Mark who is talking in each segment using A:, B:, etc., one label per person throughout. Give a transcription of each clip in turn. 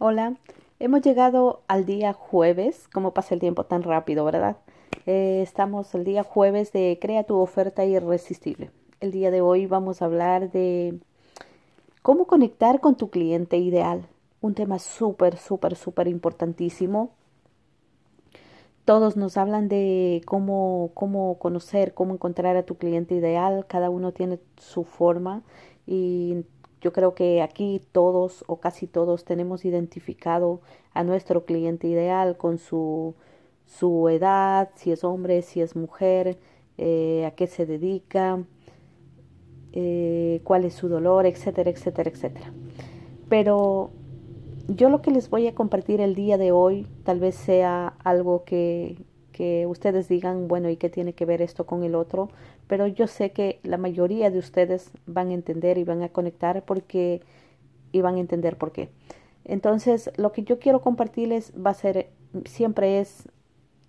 A: Hola, hemos llegado al día jueves, como pasa el tiempo tan rápido, ¿verdad? Eh, estamos el día jueves de Crea tu oferta irresistible. El día de hoy vamos a hablar de cómo conectar con tu cliente ideal. Un tema súper, súper, súper importantísimo. Todos nos hablan de cómo, cómo conocer, cómo encontrar a tu cliente ideal. Cada uno tiene su forma y yo creo que aquí todos o casi todos tenemos identificado a nuestro cliente ideal con su, su edad, si es hombre, si es mujer, eh, a qué se dedica, eh, cuál es su dolor, etcétera, etcétera, etcétera. Pero yo lo que les voy a compartir el día de hoy tal vez sea algo que, que ustedes digan, bueno, ¿y qué tiene que ver esto con el otro? Pero yo sé que la mayoría de ustedes van a entender y van a conectar porque y van a entender por qué. Entonces, lo que yo quiero compartirles va a ser, siempre es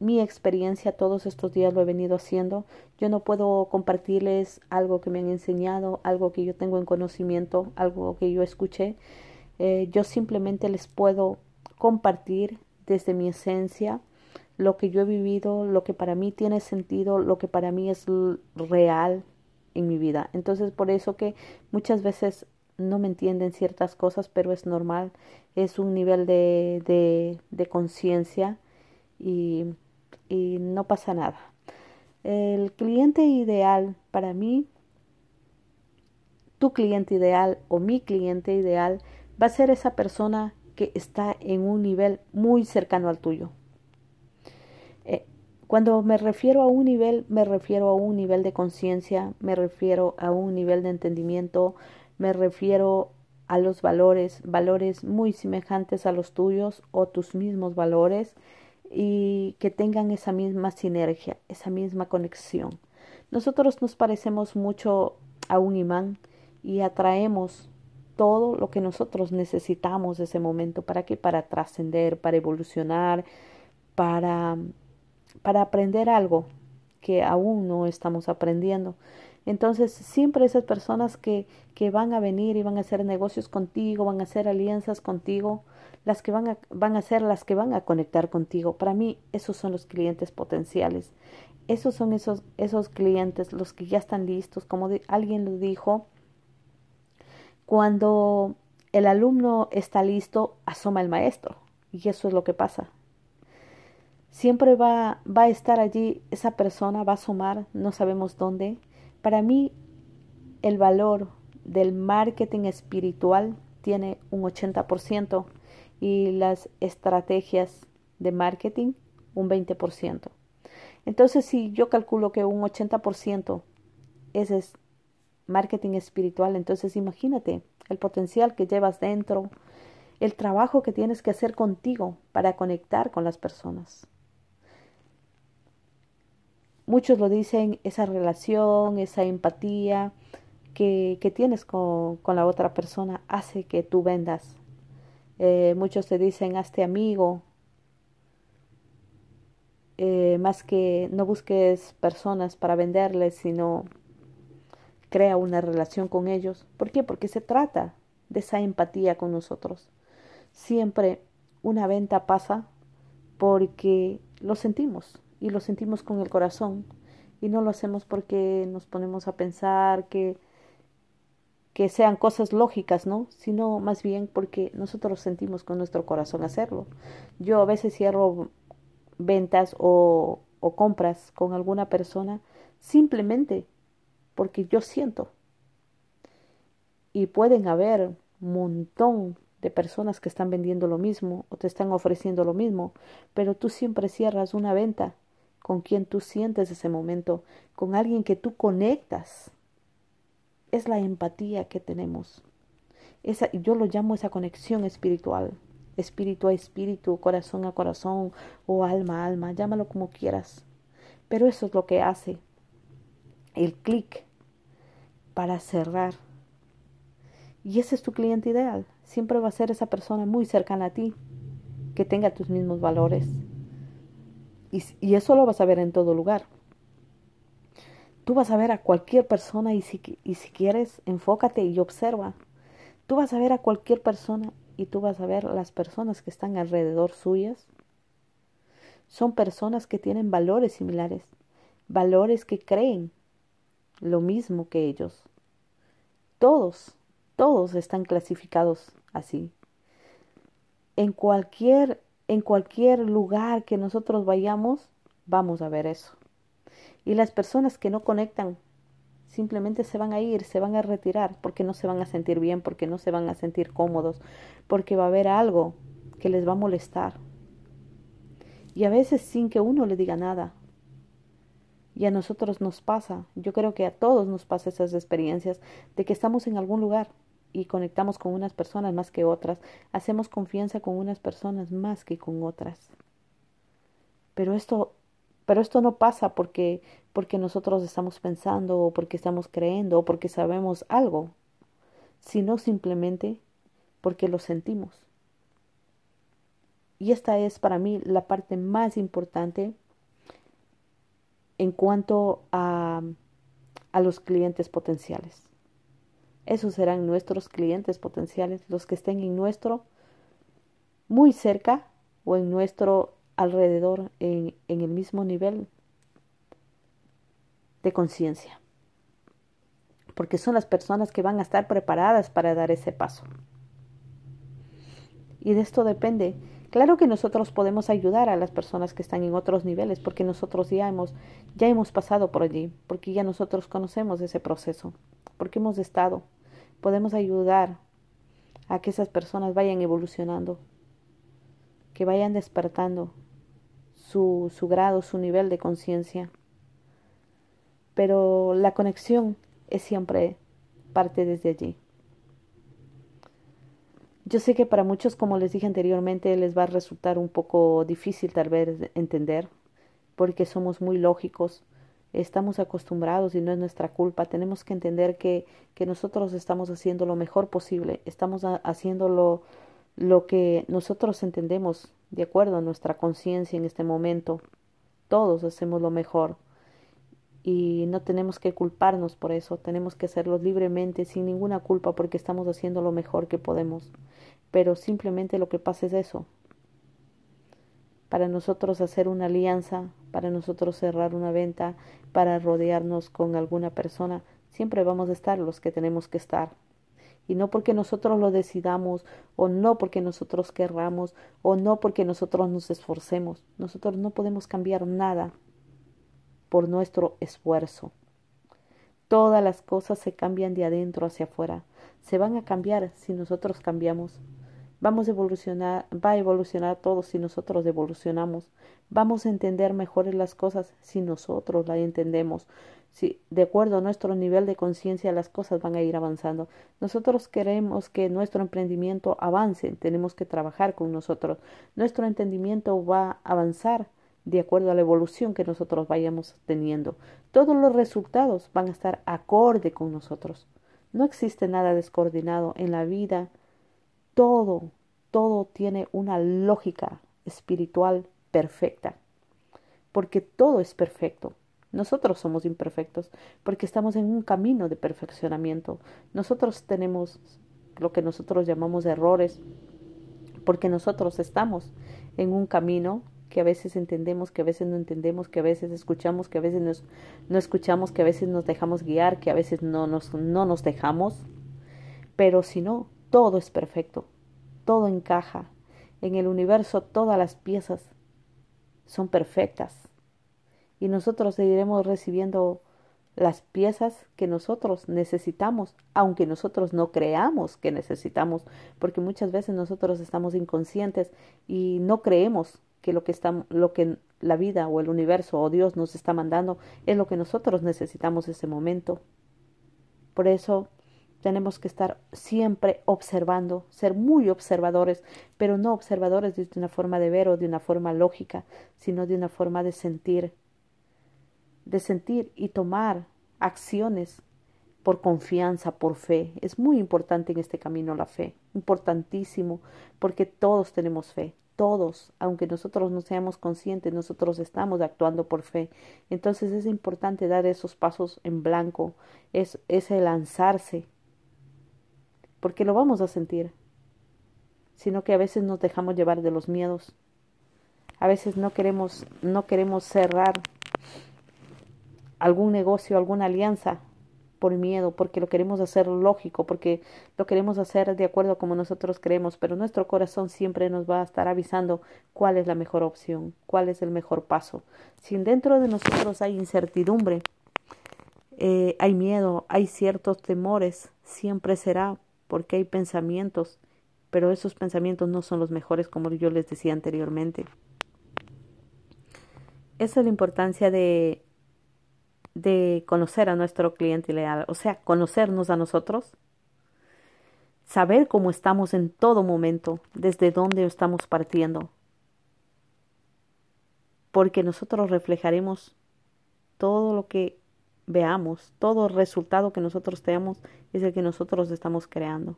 A: mi experiencia, todos estos días lo he venido haciendo. Yo no puedo compartirles algo que me han enseñado, algo que yo tengo en conocimiento, algo que yo escuché. Eh, yo simplemente les puedo compartir desde mi esencia, lo que yo he vivido, lo que para mí tiene sentido, lo que para mí es real en mi vida. Entonces, por eso que muchas veces no me entienden ciertas cosas, pero es normal, es un nivel de, de, de conciencia y, y no pasa nada. El cliente ideal para mí, tu cliente ideal o mi cliente ideal va a ser esa persona que está en un nivel muy cercano al tuyo. Cuando me refiero a un nivel, me refiero a un nivel de conciencia, me refiero a un nivel de entendimiento, me refiero a los valores, valores muy semejantes a los tuyos o tus mismos valores y que tengan esa misma sinergia, esa misma conexión. Nosotros nos parecemos mucho a un imán y atraemos todo lo que nosotros necesitamos ese momento. ¿Para qué? Para trascender, para evolucionar, para para aprender algo que aún no estamos aprendiendo. Entonces, siempre esas personas que, que van a venir y van a hacer negocios contigo, van a hacer alianzas contigo, las que van a, van a ser las que van a conectar contigo. Para mí, esos son los clientes potenciales. Esos son esos, esos clientes, los que ya están listos. Como alguien lo dijo, cuando el alumno está listo, asoma el maestro. Y eso es lo que pasa. Siempre va, va a estar allí esa persona, va a asomar, no sabemos dónde. Para mí, el valor del marketing espiritual tiene un 80% y las estrategias de marketing un 20%. Entonces, si yo calculo que un 80% ese es marketing espiritual, entonces imagínate el potencial que llevas dentro, el trabajo que tienes que hacer contigo para conectar con las personas muchos lo dicen, esa relación, esa empatía que, que tienes con, con, la otra persona hace que tú vendas. Eh, muchos te dicen, hazte amigo, eh, más que no busques personas para venderles, sino crea una relación con ellos. ¿Por qué? Porque se trata de esa empatía con nosotros. Siempre una venta pasa porque lo sentimos, y lo sentimos con el corazón y no lo hacemos porque nos ponemos a pensar que que sean cosas lógicas, ¿no? Sino más bien porque nosotros sentimos con nuestro corazón hacerlo. Yo a veces cierro ventas o, o compras con alguna persona simplemente porque yo siento. Y pueden haber un montón de personas que están vendiendo lo mismo o te están ofreciendo lo mismo, pero tú siempre cierras una venta con quien tú sientes ese momento, con alguien que tú conectas. Es la empatía que tenemos. Esa, yo lo llamo esa conexión espiritual, espíritu a espíritu, corazón a corazón o alma a alma, llámalo como quieras. Pero eso es lo que hace el clic para cerrar. Y ese es tu cliente ideal. Siempre va a ser esa persona muy cercana a ti, que tenga tus mismos valores, y, eso lo vas a ver en todo lugar. Tú vas a ver a cualquier persona y si, y si quieres, enfócate y observa. Tú vas a ver a cualquier persona y tú vas a ver las personas que están alrededor suyas. Son personas que tienen valores similares, valores que creen lo mismo que ellos. Todos, todos están clasificados así. En cualquier, en cualquier lugar que nosotros vayamos, vamos a ver eso. Y las personas que no conectan simplemente se van a ir, se van a retirar porque no se van a sentir bien, porque no se van a sentir cómodos, porque va a haber algo que les va a molestar. Y a veces sin que uno le diga nada. Y a nosotros nos pasa, yo creo que a todos nos pasa esas experiencias de que estamos en algún lugar y conectamos con unas personas más que otras, hacemos confianza con unas personas más que con otras. Pero esto pero esto no pasa porque porque nosotros estamos pensando o porque estamos creyendo o porque sabemos algo, sino simplemente porque lo sentimos. Y esta es para mí la parte más importante en cuanto a, a los clientes potenciales. Esos serán nuestros clientes potenciales, los que estén en nuestro muy cerca o en nuestro alrededor en, en el mismo nivel de conciencia. Porque son las personas que van a estar preparadas para dar ese paso. Y de esto depende. Claro que nosotros podemos ayudar a las personas que están en otros niveles porque nosotros ya hemos, ya hemos pasado por allí, porque ya nosotros conocemos ese proceso, porque hemos estado. Podemos ayudar a que esas personas vayan evolucionando, que vayan despertando su, su grado, su nivel de conciencia pero la conexión es siempre parte desde allí. Yo sé que para muchos, como les dije anteriormente, les va a resultar un poco difícil tal vez entender, porque somos muy lógicos, estamos acostumbrados y no es nuestra culpa. Tenemos que entender que, que nosotros estamos haciendo lo mejor posible, estamos haciendo lo, lo que nosotros entendemos de acuerdo a nuestra conciencia en este momento. Todos hacemos lo mejor y no tenemos que culparnos por eso, tenemos que hacerlo libremente, sin ninguna culpa, porque estamos haciendo lo mejor que podemos. Pero simplemente lo que pasa es eso. Para nosotros hacer una alianza, para nosotros cerrar una venta, para rodearnos con alguna persona, siempre vamos a estar los que tenemos que estar. Y no porque nosotros lo decidamos, o no porque nosotros querramos, o no porque nosotros nos esforcemos. Nosotros no podemos cambiar nada por nuestro esfuerzo. Todas las cosas se cambian de adentro hacia afuera. Se van a cambiar si nosotros cambiamos. Vamos a evolucionar, va a evolucionar todo si nosotros evolucionamos. Vamos a entender mejor las cosas si nosotros las entendemos. Si de acuerdo a nuestro nivel de conciencia las cosas van a ir avanzando. Nosotros queremos que nuestro emprendimiento avance, tenemos que trabajar con nosotros. Nuestro entendimiento va a avanzar de acuerdo a la evolución que nosotros vayamos teniendo. Todos los resultados van a estar acorde con nosotros. No existe nada descoordinado en la vida. Todo, todo tiene una lógica espiritual perfecta. Porque todo es perfecto. Nosotros somos imperfectos porque estamos en un camino de perfeccionamiento. Nosotros tenemos lo que nosotros llamamos errores porque nosotros estamos en un camino que a veces entendemos, que a veces no entendemos, que a veces escuchamos, que a veces nos, no escuchamos, que a veces nos dejamos guiar, que a veces no nos, no nos dejamos. Pero si no, todo es perfecto, todo encaja. En el universo todas las piezas son perfectas. Y nosotros seguiremos recibiendo las piezas que nosotros necesitamos, aunque nosotros no creamos que necesitamos, porque muchas veces nosotros estamos inconscientes y no creemos que lo que está, lo que la vida o el universo o Dios nos está mandando es lo que nosotros necesitamos en ese momento. Por eso tenemos que estar siempre observando, ser muy observadores, pero no observadores de una forma de ver o de una forma lógica, sino de una forma de sentir, de sentir y tomar acciones por confianza, por fe. Es muy importante en este camino la fe, importantísimo, porque todos tenemos fe, todos, aunque nosotros no seamos conscientes, nosotros estamos actuando por fe. Entonces es importante dar esos pasos en blanco, es ese lanzarse, porque lo vamos a sentir. sino que a veces nos dejamos llevar de los miedos. A veces no queremos, no queremos cerrar algún negocio, alguna alianza por miedo, porque lo queremos hacer lógico, porque lo queremos hacer de acuerdo a como nosotros creemos, pero nuestro corazón siempre nos va a estar avisando cuál es la mejor opción, cuál es el mejor paso. Si dentro de nosotros hay incertidumbre, eh, hay miedo, hay ciertos temores, siempre será porque hay pensamientos, pero esos pensamientos no son los mejores como yo les decía anteriormente. Esa es la importancia de, de conocer a nuestro cliente leal, o sea, conocernos a nosotros, saber cómo estamos en todo momento, desde dónde estamos partiendo, porque nosotros reflejaremos todo lo que veamos, todo resultado que nosotros tenemos es el que nosotros estamos creando.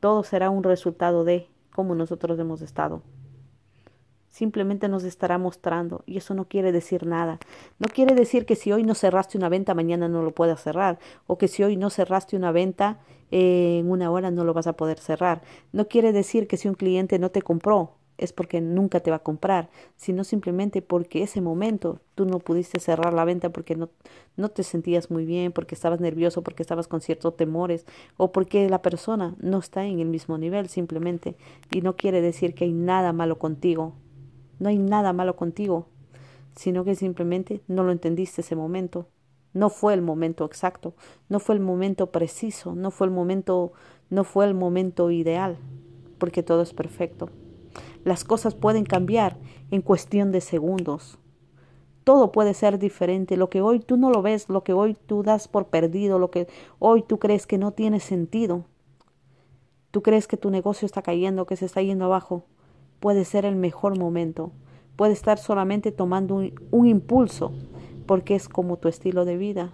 A: Todo será un resultado de cómo nosotros hemos estado. Simplemente nos estará mostrando y eso no quiere decir nada. No quiere decir que si hoy no cerraste una venta, mañana no lo puedas cerrar. O que si hoy no cerraste una venta, en una hora no lo vas a poder cerrar. No quiere decir que si un cliente no te compró, es porque nunca te va a comprar, sino simplemente porque ese momento tú no pudiste cerrar la venta porque no, no te sentías muy bien, porque estabas nervioso, porque estabas con ciertos temores o porque la persona no está en el mismo nivel simplemente. Y no quiere decir que hay nada malo contigo, no hay nada malo contigo, sino que simplemente no lo entendiste ese momento. No fue el momento exacto, no fue el momento preciso, no fue el momento, no fue el momento ideal, porque todo es perfecto. Las cosas pueden cambiar en cuestión de segundos. Todo puede ser diferente. Lo que hoy tú no lo ves, lo que hoy tú das por perdido, lo que hoy tú crees que no tiene sentido. Tú crees que tu negocio está cayendo, que se está yendo abajo. Puede ser el mejor momento. Puede estar solamente tomando un, impulso, porque es como tu estilo de vida.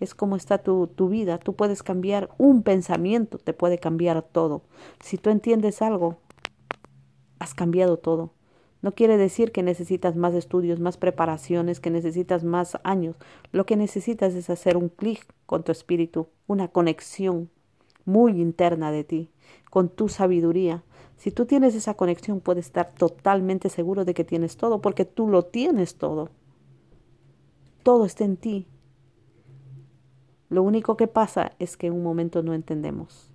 A: Es como está tu, tu vida. Tú puedes cambiar un pensamiento, te puede cambiar todo. Si tú entiendes algo, has cambiado todo. No quiere decir que necesitas más estudios, más preparaciones, que necesitas más años. Lo que necesitas es hacer un clic con tu espíritu, una conexión muy interna de ti, con tu sabiduría. Si tú tienes esa conexión, puedes estar totalmente seguro de que tienes todo, porque tú lo tienes todo. Todo está en ti. Lo único que pasa es que en un momento no entendemos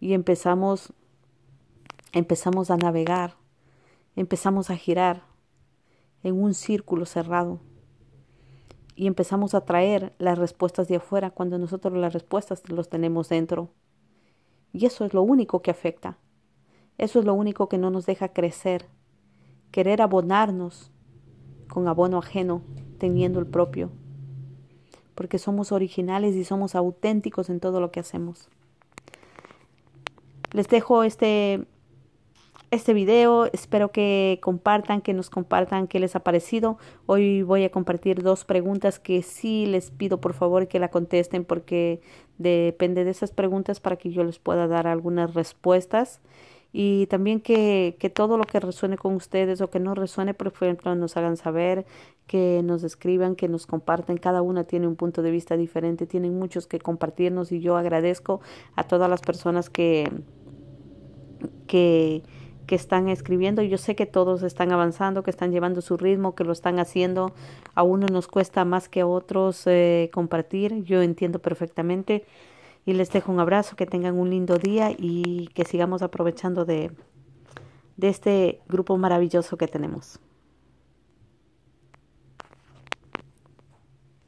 A: y empezamos empezamos a navegar, empezamos a girar en un círculo cerrado y empezamos a traer las respuestas de afuera cuando nosotros las respuestas los tenemos dentro. Y eso es lo único que afecta. Eso es lo único que no nos deja crecer. Querer abonarnos con abono ajeno, teniendo el propio. Porque somos originales y somos auténticos en todo lo que hacemos. Les dejo este este video. Espero que compartan, que nos compartan qué les ha parecido. Hoy voy a compartir dos preguntas que sí les pido por favor que la contesten porque depende de esas preguntas para que yo les pueda dar algunas respuestas. Y también que, que todo lo que resuene con ustedes o que no resuene, por ejemplo, nos hagan saber, que nos escriban, que nos compartan. Cada una tiene un punto de vista diferente, tienen muchos que compartirnos y yo agradezco a todas las personas que, que, que están escribiendo. Yo sé que todos están avanzando, que están llevando su ritmo, que lo están haciendo. A uno nos cuesta más que a otros eh, compartir. Yo entiendo perfectamente. Y les dejo un abrazo, que tengan un lindo día y que sigamos aprovechando de, de este grupo maravilloso que tenemos.